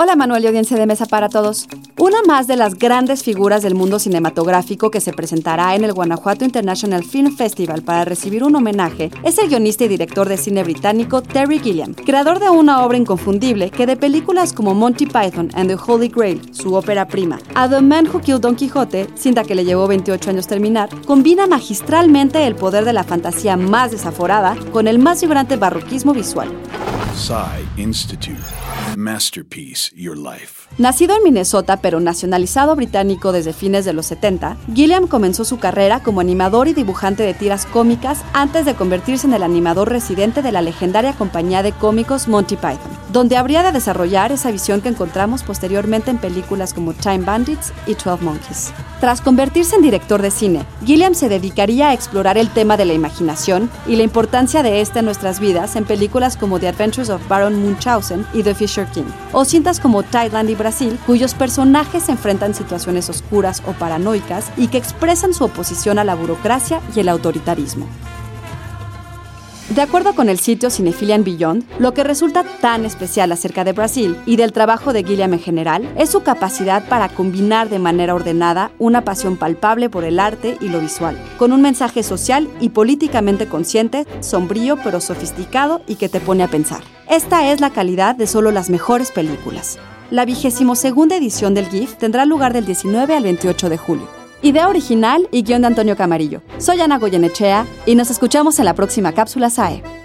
Hola Manuel y audiencia de mesa para todos. Una más de las grandes figuras del mundo cinematográfico que se presentará en el Guanajuato International Film Festival para recibir un homenaje es el guionista y director de cine británico Terry Gilliam, creador de una obra inconfundible que de películas como Monty Python and the Holy Grail, su ópera prima, a The Man Who Killed Don Quixote, cinta que le llevó 28 años terminar, combina magistralmente el poder de la fantasía más desaforada con el más vibrante barroquismo visual. Institute. Masterpiece Your Life. Nacido en Minnesota pero nacionalizado británico desde fines de los 70, Gilliam comenzó su carrera como animador y dibujante de tiras cómicas antes de convertirse en el animador residente de la legendaria compañía de cómicos Monty Python, donde habría de desarrollar esa visión que encontramos posteriormente en películas como Time Bandits y 12 Monkeys. Tras convertirse en director de cine, Gilliam se dedicaría a explorar el tema de la imaginación y la importancia de esta en nuestras vidas en películas como The Adventures of Baron Munchausen y The Fisher King, o cintas como Thailand y Brasil, cuyos personajes enfrentan situaciones oscuras o paranoicas y que expresan su oposición a la burocracia y el autoritarismo. De acuerdo con el sitio Cinephilian Beyond, lo que resulta tan especial acerca de Brasil y del trabajo de Gilliam en general es su capacidad para combinar de manera ordenada una pasión palpable por el arte y lo visual, con un mensaje social y políticamente consciente, sombrío pero sofisticado y que te pone a pensar. Esta es la calidad de solo las mejores películas. La vigésimo segunda edición del GIF tendrá lugar del 19 al 28 de julio. Idea original y guion de Antonio Camarillo. Soy Ana Goyenechea y nos escuchamos en la próxima cápsula SAE.